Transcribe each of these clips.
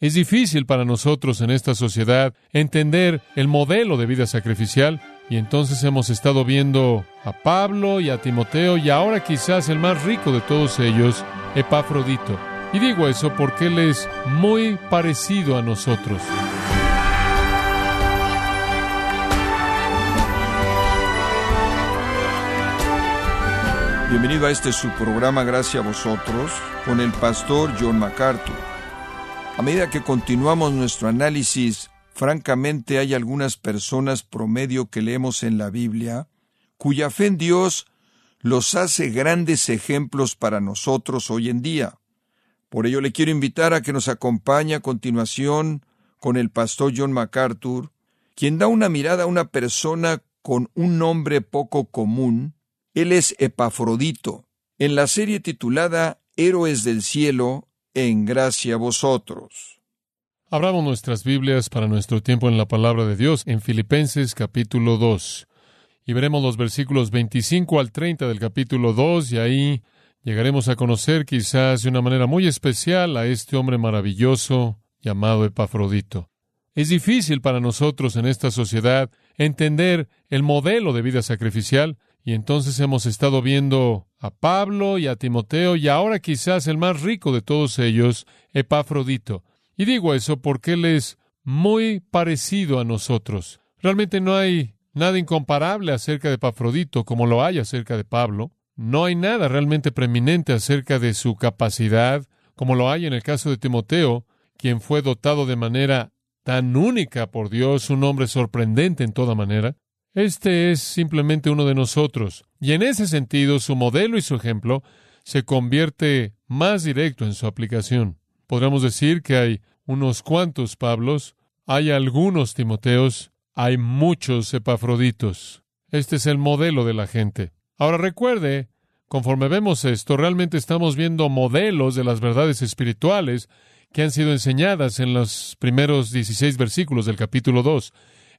Es difícil para nosotros en esta sociedad entender el modelo de vida sacrificial y entonces hemos estado viendo a Pablo y a Timoteo y ahora quizás el más rico de todos ellos, Epafrodito. Y digo eso porque él es muy parecido a nosotros. Bienvenido a este su programa Gracias a vosotros con el pastor John MacArthur. A medida que continuamos nuestro análisis, francamente hay algunas personas promedio que leemos en la Biblia cuya fe en Dios los hace grandes ejemplos para nosotros hoy en día. Por ello le quiero invitar a que nos acompañe a continuación con el pastor John MacArthur, quien da una mirada a una persona con un nombre poco común, él es Epafrodito, en la serie titulada Héroes del Cielo, en gracia a vosotros. Abramos nuestras Biblias para nuestro tiempo en la palabra de Dios en Filipenses capítulo 2. Y veremos los versículos 25 al 30 del capítulo 2 y ahí llegaremos a conocer quizás de una manera muy especial a este hombre maravilloso llamado Epafrodito. Es difícil para nosotros en esta sociedad entender el modelo de vida sacrificial, y entonces hemos estado viendo a Pablo y a Timoteo y ahora quizás el más rico de todos ellos, Epafrodito. Y digo eso porque él es muy parecido a nosotros. Realmente no hay nada incomparable acerca de Epafrodito como lo hay acerca de Pablo. No hay nada realmente preeminente acerca de su capacidad como lo hay en el caso de Timoteo, quien fue dotado de manera tan única por Dios, un hombre sorprendente en toda manera. Este es simplemente uno de nosotros, y en ese sentido su modelo y su ejemplo se convierte más directo en su aplicación. Podríamos decir que hay unos cuantos Pablos, hay algunos Timoteos, hay muchos Epafroditos. Este es el modelo de la gente. Ahora recuerde, conforme vemos esto, realmente estamos viendo modelos de las verdades espirituales que han sido enseñadas en los primeros 16 versículos del capítulo 2.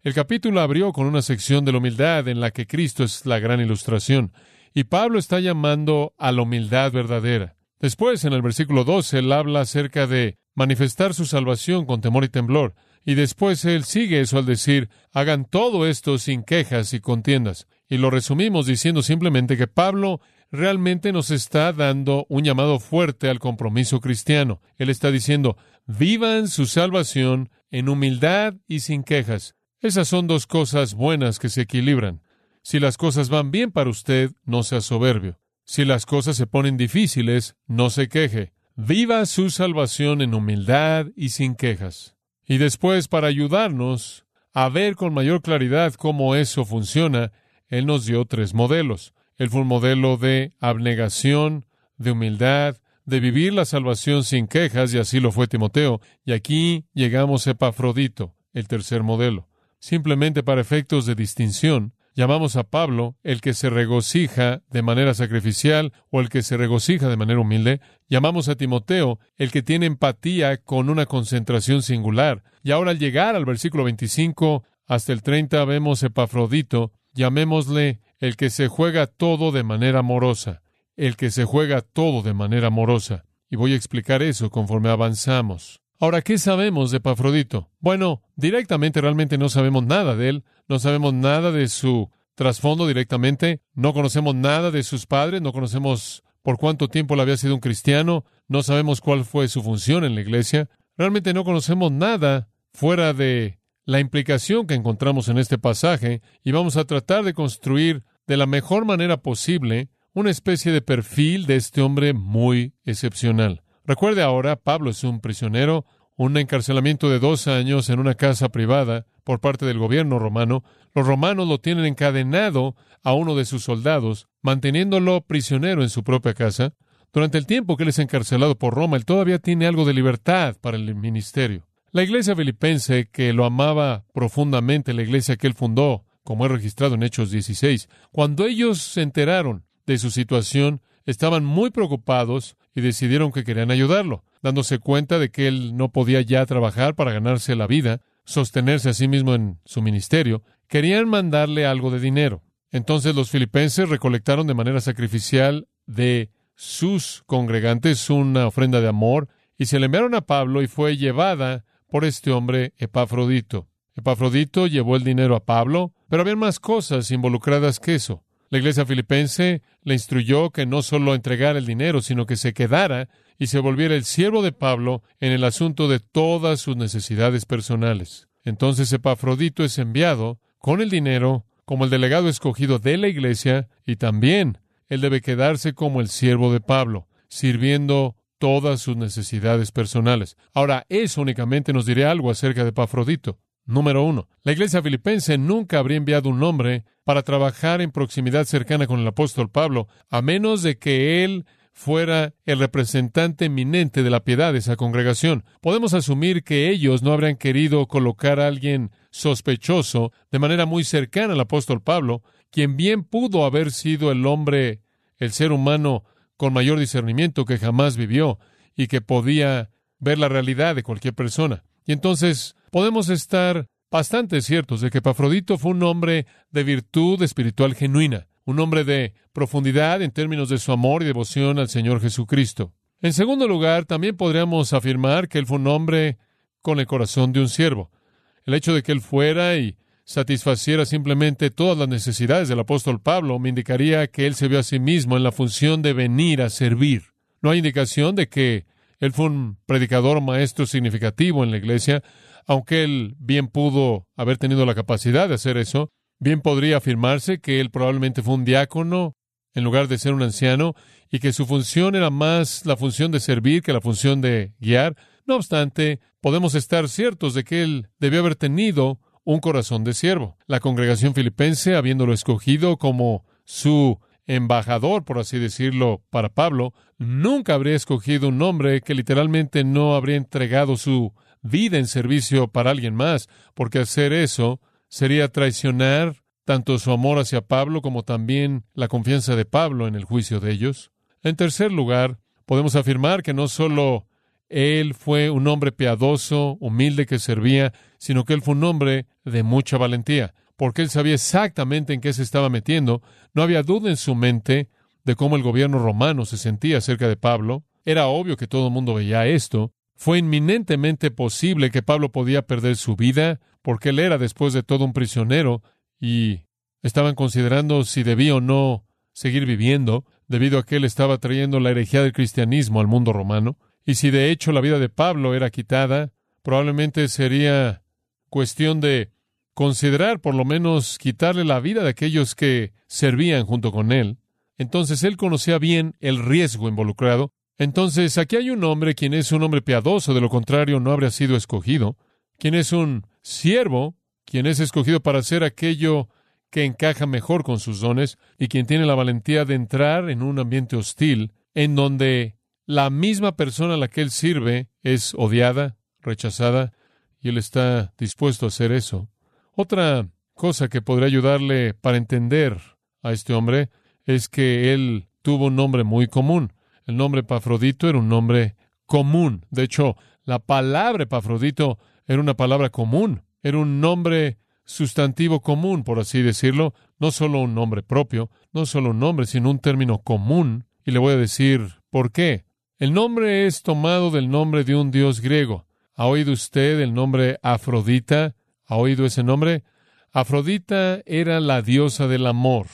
El capítulo abrió con una sección de la humildad en la que Cristo es la gran ilustración, y Pablo está llamando a la humildad verdadera. Después, en el versículo 12, él habla acerca de manifestar su salvación con temor y temblor, y después él sigue eso al decir, hagan todo esto sin quejas y contiendas. Y lo resumimos diciendo simplemente que Pablo realmente nos está dando un llamado fuerte al compromiso cristiano. Él está diciendo, vivan su salvación en humildad y sin quejas. Esas son dos cosas buenas que se equilibran. Si las cosas van bien para usted, no sea soberbio. Si las cosas se ponen difíciles, no se queje. Viva su salvación en humildad y sin quejas. Y después, para ayudarnos a ver con mayor claridad cómo eso funciona, Él nos dio tres modelos. Él fue un modelo de abnegación, de humildad, de vivir la salvación sin quejas, y así lo fue Timoteo. Y aquí llegamos a Epafrodito, el tercer modelo simplemente para efectos de distinción, llamamos a Pablo el que se regocija de manera sacrificial o el que se regocija de manera humilde, llamamos a Timoteo el que tiene empatía con una concentración singular. Y ahora al llegar al versículo 25 hasta el 30 vemos Epafrodito, llamémosle el que se juega todo de manera amorosa, el que se juega todo de manera amorosa. Y voy a explicar eso conforme avanzamos. Ahora, ¿qué sabemos de Epafrodito? Bueno, directamente realmente no sabemos nada de él, no sabemos nada de su trasfondo directamente, no conocemos nada de sus padres, no conocemos por cuánto tiempo él había sido un cristiano, no sabemos cuál fue su función en la iglesia, realmente no conocemos nada fuera de la implicación que encontramos en este pasaje y vamos a tratar de construir de la mejor manera posible una especie de perfil de este hombre muy excepcional. Recuerde ahora, Pablo es un prisionero, un encarcelamiento de dos años en una casa privada por parte del gobierno romano. Los romanos lo tienen encadenado a uno de sus soldados, manteniéndolo prisionero en su propia casa. Durante el tiempo que él es encarcelado por Roma, él todavía tiene algo de libertad para el ministerio. La iglesia filipense, que lo amaba profundamente, la iglesia que él fundó, como es registrado en Hechos 16, cuando ellos se enteraron de su situación, estaban muy preocupados y decidieron que querían ayudarlo, dándose cuenta de que él no podía ya trabajar para ganarse la vida, sostenerse a sí mismo en su ministerio, querían mandarle algo de dinero. Entonces los filipenses recolectaron de manera sacrificial de sus congregantes una ofrenda de amor y se le enviaron a Pablo y fue llevada por este hombre Epafrodito. Epafrodito llevó el dinero a Pablo, pero había más cosas involucradas que eso. La iglesia filipense le instruyó que no solo entregara el dinero, sino que se quedara y se volviera el siervo de Pablo en el asunto de todas sus necesidades personales. Entonces Epafrodito es enviado con el dinero como el delegado escogido de la iglesia y también él debe quedarse como el siervo de Pablo, sirviendo todas sus necesidades personales. Ahora, eso únicamente nos dirá algo acerca de Epafrodito. Número uno, la iglesia filipense nunca habría enviado un hombre para trabajar en proximidad cercana con el apóstol Pablo, a menos de que él fuera el representante eminente de la piedad de esa congregación. Podemos asumir que ellos no habrían querido colocar a alguien sospechoso de manera muy cercana al apóstol Pablo, quien bien pudo haber sido el hombre, el ser humano con mayor discernimiento que jamás vivió y que podía ver la realidad de cualquier persona. Y entonces podemos estar bastante ciertos de que Pafrodito fue un hombre de virtud espiritual genuina, un hombre de profundidad en términos de su amor y devoción al Señor Jesucristo. En segundo lugar, también podríamos afirmar que él fue un hombre con el corazón de un siervo. El hecho de que él fuera y satisfaciera simplemente todas las necesidades del apóstol Pablo, me indicaría que él se vio a sí mismo en la función de venir a servir. No hay indicación de que él fue un predicador maestro significativo en la iglesia, aunque él bien pudo haber tenido la capacidad de hacer eso. Bien podría afirmarse que él probablemente fue un diácono en lugar de ser un anciano y que su función era más la función de servir que la función de guiar. No obstante, podemos estar ciertos de que él debió haber tenido un corazón de siervo. La congregación filipense, habiéndolo escogido como su embajador, por así decirlo, para Pablo, nunca habría escogido un hombre que literalmente no habría entregado su vida en servicio para alguien más, porque hacer eso sería traicionar tanto su amor hacia Pablo como también la confianza de Pablo en el juicio de ellos. En tercer lugar, podemos afirmar que no solo él fue un hombre piadoso, humilde que servía, sino que él fue un hombre de mucha valentía, porque él sabía exactamente en qué se estaba metiendo. No había duda en su mente de cómo el gobierno romano se sentía acerca de Pablo. Era obvio que todo el mundo veía esto. Fue inminentemente posible que Pablo podía perder su vida, porque él era después de todo un prisionero y estaban considerando si debía o no seguir viviendo, debido a que él estaba trayendo la herejía del cristianismo al mundo romano. Y si de hecho la vida de Pablo era quitada, probablemente sería cuestión de considerar por lo menos quitarle la vida de aquellos que servían junto con él. Entonces él conocía bien el riesgo involucrado. Entonces aquí hay un hombre quien es un hombre piadoso, de lo contrario no habría sido escogido, quien es un siervo, quien es escogido para hacer aquello que encaja mejor con sus dones y quien tiene la valentía de entrar en un ambiente hostil en donde la misma persona a la que él sirve es odiada, rechazada, y él está dispuesto a hacer eso. Otra cosa que podría ayudarle para entender a este hombre es que él tuvo un nombre muy común. El nombre Pafrodito era un nombre común. De hecho, la palabra Pafrodito era una palabra común. Era un nombre sustantivo común, por así decirlo. No solo un nombre propio, no solo un nombre, sino un término común. Y le voy a decir por qué. El nombre es tomado del nombre de un dios griego. ¿Ha oído usted el nombre Afrodita? ¿Ha oído ese nombre? Afrodita era la diosa del amor.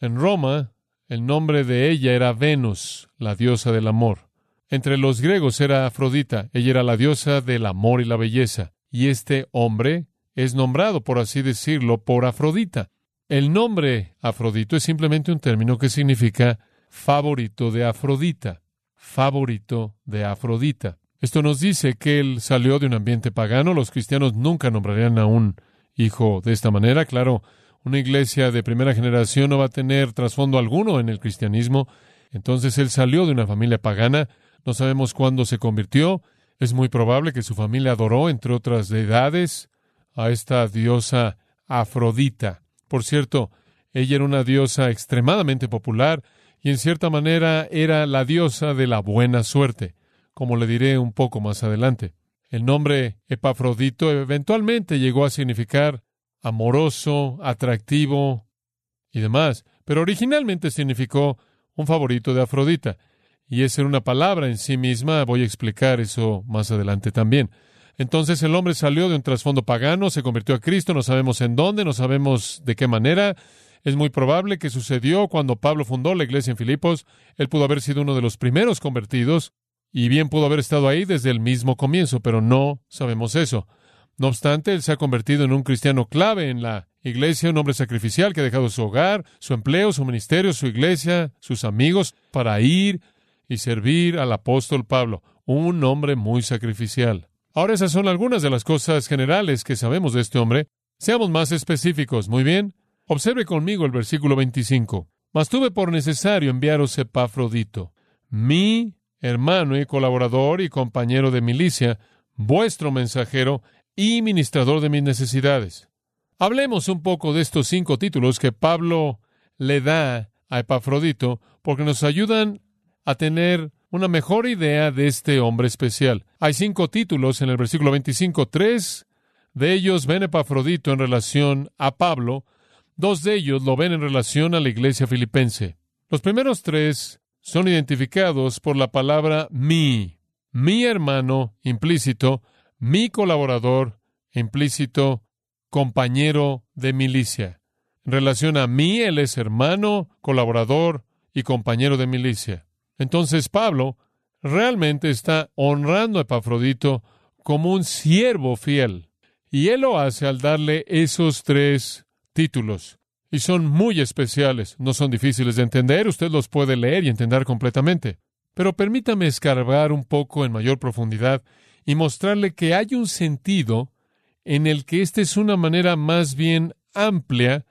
En Roma, el nombre de ella era Venus, la diosa del amor. Entre los griegos era Afrodita, ella era la diosa del amor y la belleza. Y este hombre es nombrado, por así decirlo, por Afrodita. El nombre Afrodito es simplemente un término que significa favorito de Afrodita favorito de Afrodita. Esto nos dice que él salió de un ambiente pagano. Los cristianos nunca nombrarían a un hijo de esta manera. Claro, una iglesia de primera generación no va a tener trasfondo alguno en el cristianismo. Entonces él salió de una familia pagana. No sabemos cuándo se convirtió. Es muy probable que su familia adoró, entre otras deidades, a esta diosa Afrodita. Por cierto, ella era una diosa extremadamente popular y en cierta manera era la diosa de la buena suerte, como le diré un poco más adelante. El nombre Epafrodito eventualmente llegó a significar amoroso, atractivo y demás, pero originalmente significó un favorito de Afrodita. y es ser una palabra en sí misma. Voy a explicar eso más adelante también. Entonces el hombre salió de un trasfondo pagano, se convirtió a Cristo, no sabemos en dónde, no sabemos de qué manera. Es muy probable que sucedió cuando Pablo fundó la iglesia en Filipos. Él pudo haber sido uno de los primeros convertidos y bien pudo haber estado ahí desde el mismo comienzo, pero no sabemos eso. No obstante, él se ha convertido en un cristiano clave en la iglesia, un hombre sacrificial que ha dejado su hogar, su empleo, su ministerio, su iglesia, sus amigos, para ir y servir al apóstol Pablo, un hombre muy sacrificial. Ahora esas son algunas de las cosas generales que sabemos de este hombre. Seamos más específicos, muy bien. Observe conmigo el versículo 25. Mas tuve por necesario enviaros Epafrodito, mi hermano y colaborador y compañero de milicia, vuestro mensajero y ministrador de mis necesidades. Hablemos un poco de estos cinco títulos que Pablo le da a Epafrodito porque nos ayudan a tener una mejor idea de este hombre especial. Hay cinco títulos en el versículo 25. Tres de ellos ven Epafrodito en relación a Pablo. Dos de ellos lo ven en relación a la iglesia filipense. Los primeros tres son identificados por la palabra mi, mi hermano implícito, mi colaborador implícito, compañero de milicia. En relación a mí, él es hermano, colaborador y compañero de milicia. Entonces Pablo realmente está honrando a Epafrodito como un siervo fiel. Y él lo hace al darle esos tres títulos. Y son muy especiales, no son difíciles de entender, usted los puede leer y entender completamente. Pero permítame escarbar un poco en mayor profundidad y mostrarle que hay un sentido en el que esta es una manera más bien amplia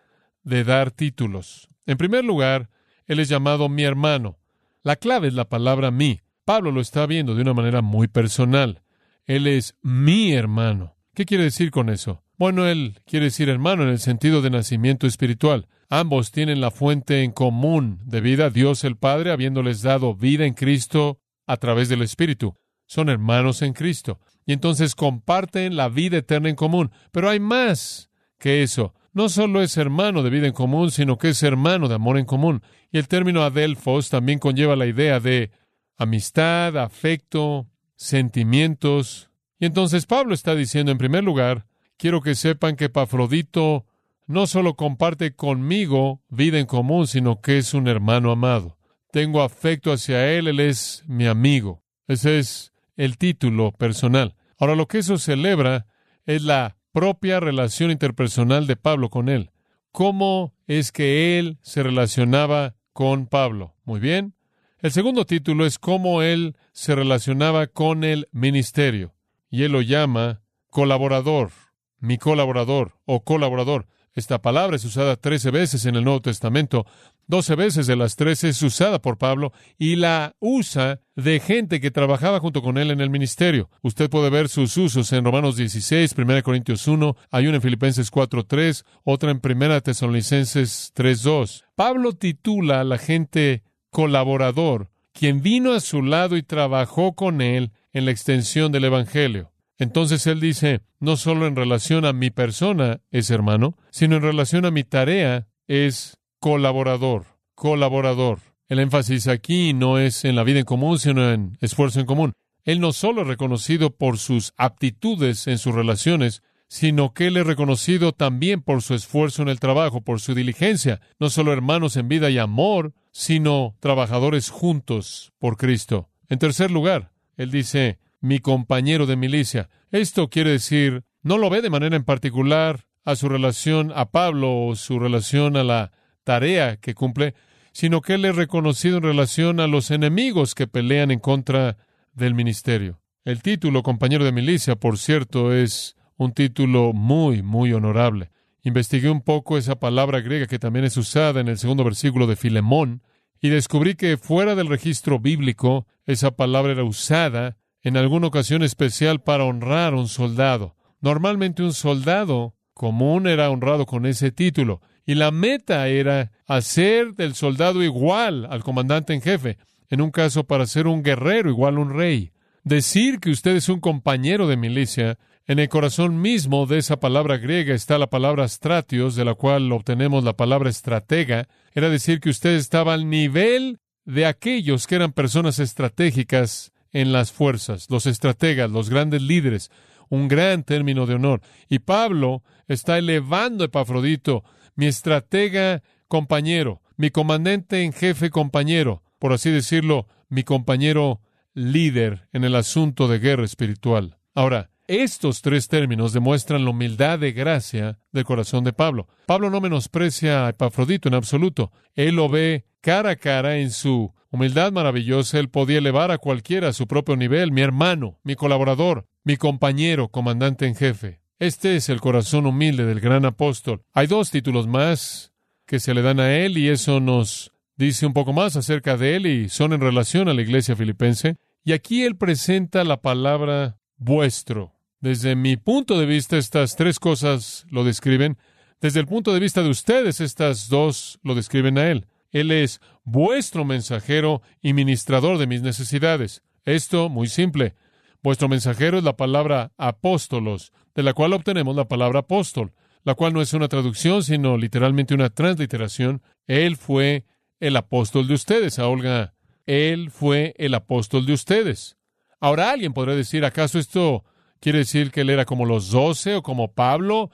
de dar títulos. En primer lugar, él es llamado mi hermano. La clave es la palabra mi. Pablo lo está viendo de una manera muy personal. Él es mi hermano. ¿Qué quiere decir con eso? Bueno, él quiere decir hermano en el sentido de nacimiento espiritual. Ambos tienen la fuente en común de vida, Dios el Padre, habiéndoles dado vida en Cristo a través del Espíritu. Son hermanos en Cristo. Y entonces comparten la vida eterna en común. Pero hay más que eso no solo es hermano de vida en común, sino que es hermano de amor en común. Y el término adelfos también conlleva la idea de amistad, afecto, sentimientos. Y entonces Pablo está diciendo, en primer lugar, quiero que sepan que Pafrodito no solo comparte conmigo vida en común, sino que es un hermano amado. Tengo afecto hacia él, él es mi amigo. Ese es el título personal. Ahora lo que eso celebra es la propia relación interpersonal de Pablo con él. ¿Cómo es que él se relacionaba con Pablo? Muy bien. El segundo título es cómo él se relacionaba con el ministerio. Y él lo llama colaborador, mi colaborador o colaborador. Esta palabra es usada trece veces en el Nuevo Testamento. Doce veces de las trece es usada por Pablo y la usa de gente que trabajaba junto con él en el ministerio. Usted puede ver sus usos en Romanos 16, 1 Corintios 1, hay una en Filipenses 4, 3, otra en 1 Tesalonicenses 3, 2. Pablo titula a la gente colaborador, quien vino a su lado y trabajó con él en la extensión del Evangelio. Entonces él dice, no solo en relación a mi persona es hermano, sino en relación a mi tarea es colaborador, colaborador. El énfasis aquí no es en la vida en común, sino en esfuerzo en común. Él no solo es reconocido por sus aptitudes en sus relaciones, sino que él es reconocido también por su esfuerzo en el trabajo, por su diligencia, no solo hermanos en vida y amor, sino trabajadores juntos por Cristo. En tercer lugar, él dice, mi compañero de milicia. Esto quiere decir, no lo ve de manera en particular a su relación a Pablo o su relación a la tarea que cumple, sino que él es reconocido en relación a los enemigos que pelean en contra del ministerio. El título compañero de milicia, por cierto, es un título muy, muy honorable. Investigué un poco esa palabra griega que también es usada en el segundo versículo de Filemón y descubrí que fuera del registro bíblico esa palabra era usada en alguna ocasión especial para honrar a un soldado. Normalmente un soldado común era honrado con ese título, y la meta era hacer del soldado igual al comandante en jefe, en un caso para ser un guerrero igual a un rey. Decir que usted es un compañero de milicia, en el corazón mismo de esa palabra griega está la palabra stratios, de la cual obtenemos la palabra estratega, era decir que usted estaba al nivel de aquellos que eran personas estratégicas en las fuerzas, los estrategas, los grandes líderes, un gran término de honor. Y Pablo está elevando a Epafrodito, mi estratega compañero, mi comandante en jefe compañero, por así decirlo, mi compañero líder en el asunto de guerra espiritual. Ahora, estos tres términos demuestran la humildad de gracia del corazón de Pablo. Pablo no menosprecia a Epafrodito en absoluto. Él lo ve cara a cara en su humildad maravillosa. Él podía elevar a cualquiera a su propio nivel, mi hermano, mi colaborador, mi compañero, comandante en jefe. Este es el corazón humilde del gran apóstol. Hay dos títulos más que se le dan a él y eso nos dice un poco más acerca de él y son en relación a la iglesia filipense. Y aquí él presenta la palabra vuestro. Desde mi punto de vista, estas tres cosas lo describen. Desde el punto de vista de ustedes, estas dos lo describen a Él. Él es vuestro mensajero y ministrador de mis necesidades. Esto, muy simple. Vuestro mensajero es la palabra apóstolos, de la cual obtenemos la palabra apóstol, la cual no es una traducción, sino literalmente una transliteración. Él fue el apóstol de ustedes, a Olga. Él fue el apóstol de ustedes. Ahora alguien podrá decir, ¿acaso esto quiere decir que él era como los doce o como Pablo?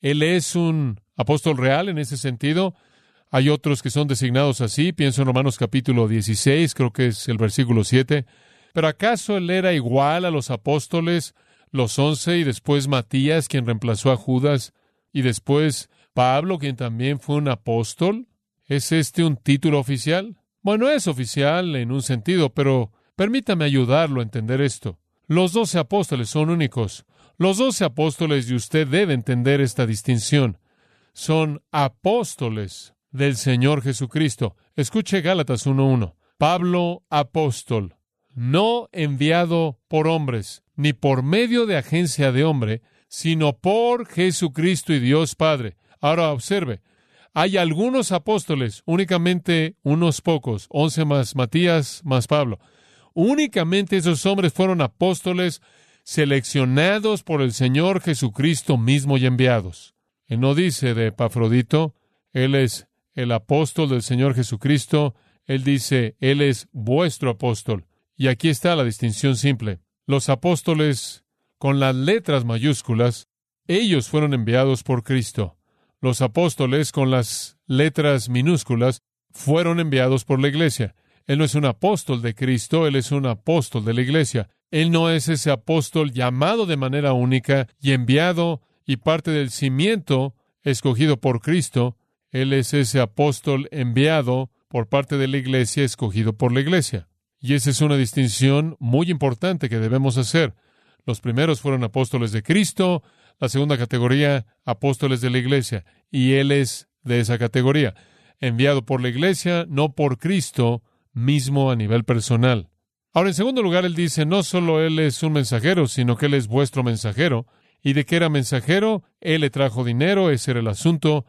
Él es un apóstol real en ese sentido. Hay otros que son designados así. Pienso en Romanos capítulo 16, creo que es el versículo 7. Pero ¿acaso él era igual a los apóstoles, los once, y después Matías, quien reemplazó a Judas, y después Pablo, quien también fue un apóstol? ¿Es este un título oficial? Bueno, es oficial en un sentido, pero Permítame ayudarlo a entender esto. Los doce apóstoles son únicos. Los doce apóstoles, y usted debe entender esta distinción, son apóstoles del Señor Jesucristo. Escuche Gálatas 1.1. Pablo, apóstol, no enviado por hombres, ni por medio de agencia de hombre, sino por Jesucristo y Dios Padre. Ahora observe, hay algunos apóstoles, únicamente unos pocos, once más Matías más Pablo. Únicamente esos hombres fueron apóstoles seleccionados por el Señor Jesucristo mismo y enviados. Él no dice de Epafrodito, Él es el apóstol del Señor Jesucristo, Él dice, Él es vuestro apóstol. Y aquí está la distinción simple. Los apóstoles, con las letras mayúsculas, ellos fueron enviados por Cristo. Los apóstoles, con las letras minúsculas, fueron enviados por la iglesia. Él no es un apóstol de Cristo, Él es un apóstol de la iglesia. Él no es ese apóstol llamado de manera única y enviado y parte del cimiento escogido por Cristo. Él es ese apóstol enviado por parte de la iglesia, escogido por la iglesia. Y esa es una distinción muy importante que debemos hacer. Los primeros fueron apóstoles de Cristo, la segunda categoría, apóstoles de la iglesia, y Él es de esa categoría, enviado por la iglesia, no por Cristo, mismo a nivel personal. Ahora, en segundo lugar, él dice, no solo él es un mensajero, sino que él es vuestro mensajero. ¿Y de qué era mensajero? Él le trajo dinero, ese era el asunto.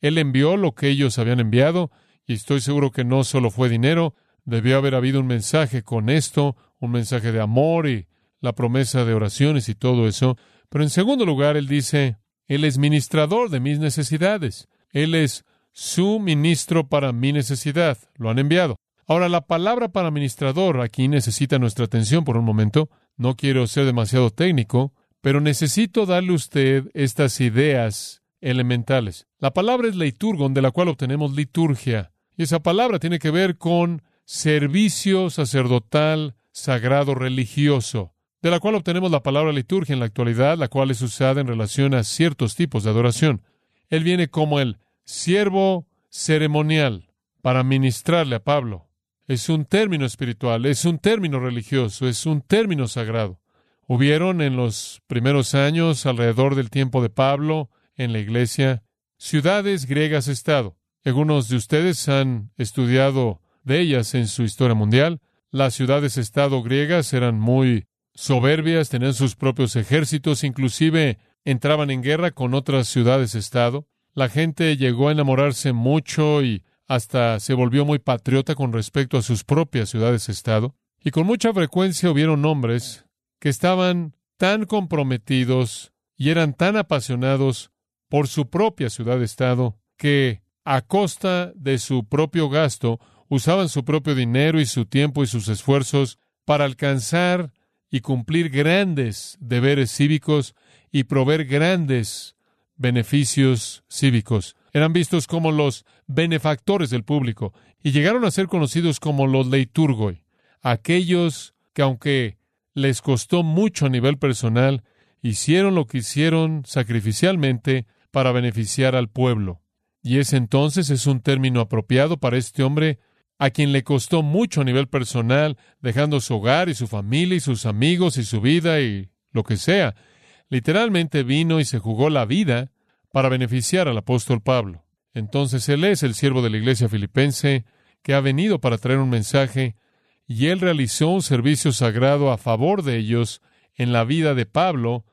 Él envió lo que ellos habían enviado, y estoy seguro que no solo fue dinero, debió haber habido un mensaje con esto, un mensaje de amor y la promesa de oraciones y todo eso. Pero en segundo lugar, él dice, Él es ministrador de mis necesidades. Él es su ministro para mi necesidad. Lo han enviado. Ahora, la palabra para administrador aquí necesita nuestra atención por un momento. No quiero ser demasiado técnico, pero necesito darle a usted estas ideas elementales. La palabra es leiturgon, de la cual obtenemos liturgia. Y esa palabra tiene que ver con servicio sacerdotal, sagrado, religioso, de la cual obtenemos la palabra liturgia en la actualidad, la cual es usada en relación a ciertos tipos de adoración. Él viene como el siervo ceremonial para ministrarle a Pablo. Es un término espiritual, es un término religioso, es un término sagrado. Hubieron en los primeros años, alrededor del tiempo de Pablo, en la iglesia, ciudades griegas-estado. Algunos de ustedes han estudiado de ellas en su historia mundial. Las ciudades-estado griegas eran muy soberbias, tenían sus propios ejércitos, inclusive entraban en guerra con otras ciudades-estado. La gente llegó a enamorarse mucho y hasta se volvió muy patriota con respecto a sus propias ciudades-estado, y con mucha frecuencia hubieron hombres que estaban tan comprometidos y eran tan apasionados por su propia ciudad-estado que, a costa de su propio gasto, usaban su propio dinero y su tiempo y sus esfuerzos para alcanzar y cumplir grandes deberes cívicos y proveer grandes beneficios cívicos. Eran vistos como los benefactores del público y llegaron a ser conocidos como los leiturgoi, aquellos que aunque les costó mucho a nivel personal, hicieron lo que hicieron sacrificialmente para beneficiar al pueblo. Y ese entonces es un término apropiado para este hombre a quien le costó mucho a nivel personal, dejando su hogar y su familia y sus amigos y su vida y lo que sea. Literalmente vino y se jugó la vida para beneficiar al apóstol Pablo. Entonces él es el siervo de la iglesia filipense que ha venido para traer un mensaje y él realizó un servicio sagrado a favor de ellos en la vida de Pablo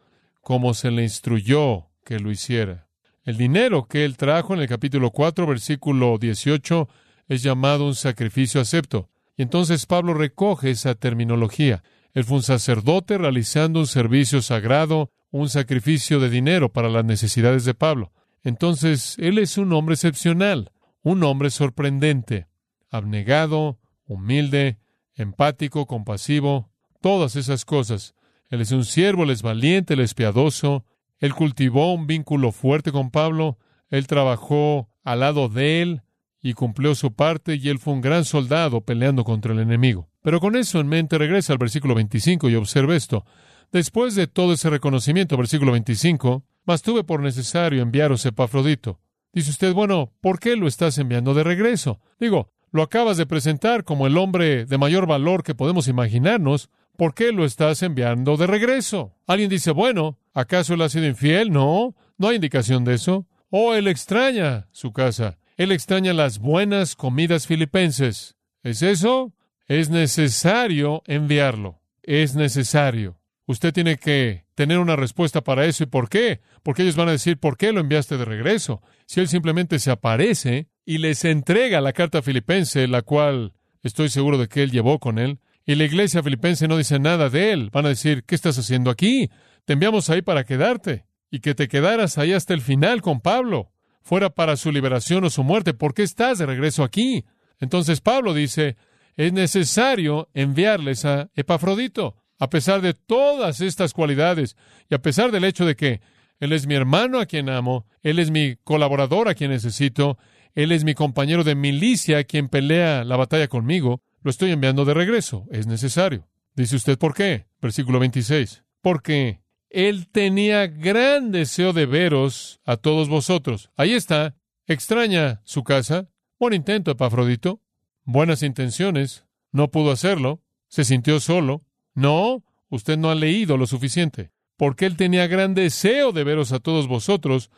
como se le instruyó que lo hiciera. El dinero que él trajo en el capítulo 4, versículo 18, es llamado un sacrificio acepto. Y entonces Pablo recoge esa terminología. Él fue un sacerdote realizando un servicio sagrado, un sacrificio de dinero para las necesidades de Pablo. Entonces, él es un hombre excepcional, un hombre sorprendente, abnegado, humilde, empático, compasivo, todas esas cosas. Él es un siervo, él es valiente, él es piadoso, él cultivó un vínculo fuerte con Pablo, él trabajó al lado de él y cumplió su parte y él fue un gran soldado peleando contra el enemigo. Pero con eso en mente regresa al versículo 25 y observa esto. Después de todo ese reconocimiento, versículo 25, mas tuve por necesario enviaros Epafrodito. Dice usted, bueno, ¿por qué lo estás enviando de regreso? Digo, lo acabas de presentar como el hombre de mayor valor que podemos imaginarnos. ¿Por qué lo estás enviando de regreso? Alguien dice, bueno, ¿acaso él ha sido infiel? No, no hay indicación de eso. O él extraña su casa. Él extraña las buenas comidas filipenses. ¿Es eso? Es necesario enviarlo. Es necesario. Usted tiene que tener una respuesta para eso. ¿Y por qué? Porque ellos van a decir, ¿por qué lo enviaste de regreso? Si él simplemente se aparece y les entrega la carta filipense, la cual estoy seguro de que él llevó con él, y la iglesia filipense no dice nada de él, van a decir, ¿qué estás haciendo aquí? Te enviamos ahí para quedarte y que te quedaras ahí hasta el final con Pablo, fuera para su liberación o su muerte. ¿Por qué estás de regreso aquí? Entonces Pablo dice, es necesario enviarles a Epafrodito a pesar de todas estas cualidades y a pesar del hecho de que Él es mi hermano a quien amo, Él es mi colaborador a quien necesito, Él es mi compañero de milicia a quien pelea la batalla conmigo, lo estoy enviando de regreso, es necesario. Dice usted, ¿por qué? Versículo 26. Porque Él tenía gran deseo de veros a todos vosotros. Ahí está. Extraña su casa. Buen intento, Epafrodito. Buenas intenciones. No pudo hacerlo. Se sintió solo. No, usted no ha leído lo suficiente, porque él tenía gran deseo de veros a todos vosotros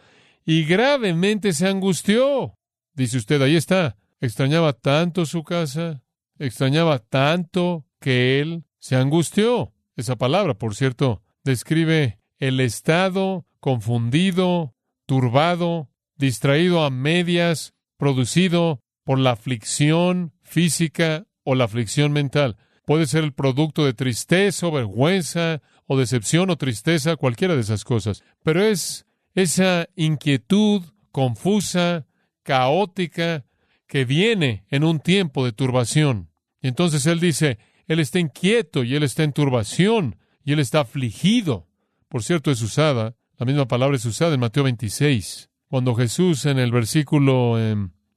y gravemente se angustió. Dice usted, ahí está, extrañaba tanto su casa, extrañaba tanto que él se angustió. Esa palabra, por cierto, describe el estado confundido, turbado, distraído a medias, producido por la aflicción física o la aflicción mental. Puede ser el producto de tristeza o vergüenza o decepción o tristeza, cualquiera de esas cosas. Pero es esa inquietud confusa, caótica, que viene en un tiempo de turbación. Y entonces él dice, él está inquieto y él está en turbación y él está afligido. Por cierto, es usada, la misma palabra es usada en Mateo 26, cuando Jesús en el versículo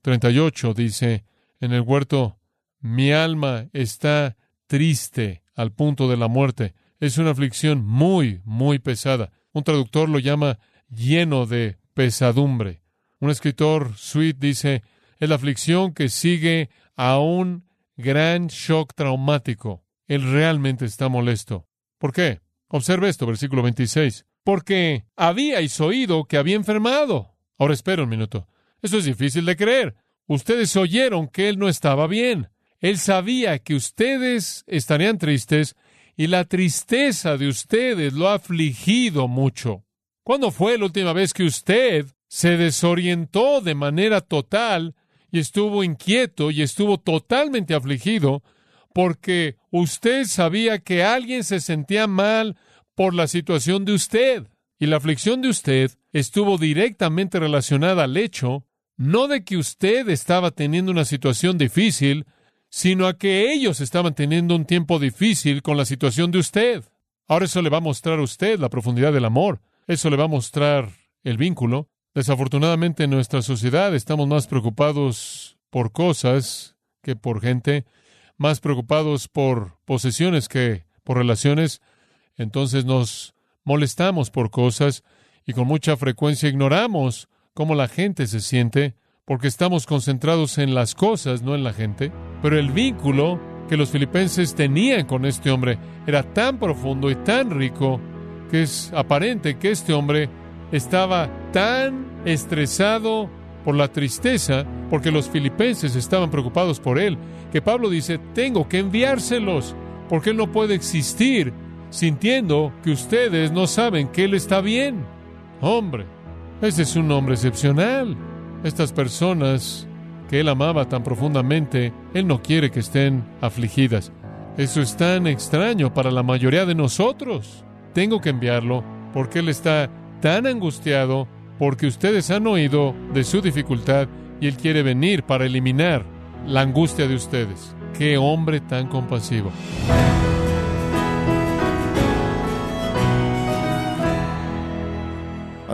38 em, dice, en el huerto, mi alma está triste al punto de la muerte. Es una aflicción muy, muy pesada. Un traductor lo llama lleno de pesadumbre. Un escritor, Sweet, dice, es la aflicción que sigue a un gran shock traumático. Él realmente está molesto. ¿Por qué? Observe esto, versículo 26. Porque habíais oído que había enfermado. Ahora espera un minuto. Eso es difícil de creer. Ustedes oyeron que él no estaba bien. Él sabía que ustedes estarían tristes y la tristeza de ustedes lo ha afligido mucho. ¿Cuándo fue la última vez que usted se desorientó de manera total y estuvo inquieto y estuvo totalmente afligido porque usted sabía que alguien se sentía mal por la situación de usted? Y la aflicción de usted estuvo directamente relacionada al hecho no de que usted estaba teniendo una situación difícil, sino a que ellos estaban teniendo un tiempo difícil con la situación de usted. Ahora eso le va a mostrar a usted la profundidad del amor. Eso le va a mostrar el vínculo. Desafortunadamente en nuestra sociedad estamos más preocupados por cosas que por gente, más preocupados por posesiones que por relaciones. Entonces nos molestamos por cosas y con mucha frecuencia ignoramos cómo la gente se siente porque estamos concentrados en las cosas, no en la gente. Pero el vínculo que los filipenses tenían con este hombre era tan profundo y tan rico que es aparente que este hombre estaba tan estresado por la tristeza, porque los filipenses estaban preocupados por él, que Pablo dice, tengo que enviárselos, porque él no puede existir sintiendo que ustedes no saben que él está bien. Hombre, ese es un hombre excepcional. Estas personas que él amaba tan profundamente, él no quiere que estén afligidas. Eso es tan extraño para la mayoría de nosotros. Tengo que enviarlo porque él está tan angustiado porque ustedes han oído de su dificultad y él quiere venir para eliminar la angustia de ustedes. Qué hombre tan compasivo.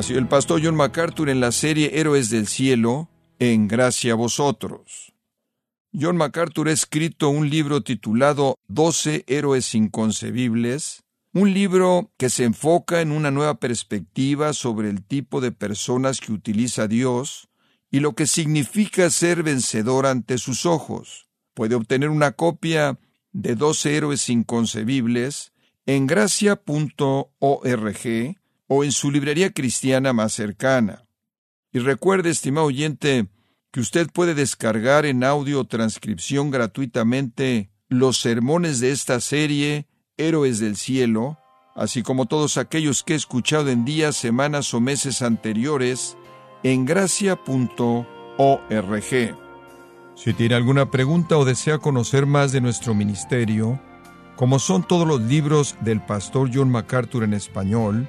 Ha sido el pastor John MacArthur en la serie Héroes del Cielo, en gracia a vosotros. John MacArthur ha escrito un libro titulado Doce héroes inconcebibles, un libro que se enfoca en una nueva perspectiva sobre el tipo de personas que utiliza Dios y lo que significa ser vencedor ante sus ojos. Puede obtener una copia de Doce héroes inconcebibles en gracia.org o en su librería cristiana más cercana. Y recuerde, estimado oyente, que usted puede descargar en audio transcripción gratuitamente los sermones de esta serie, Héroes del Cielo, así como todos aquellos que he escuchado en días, semanas o meses anteriores, en gracia.org. Si tiene alguna pregunta o desea conocer más de nuestro ministerio, como son todos los libros del pastor John MacArthur en español,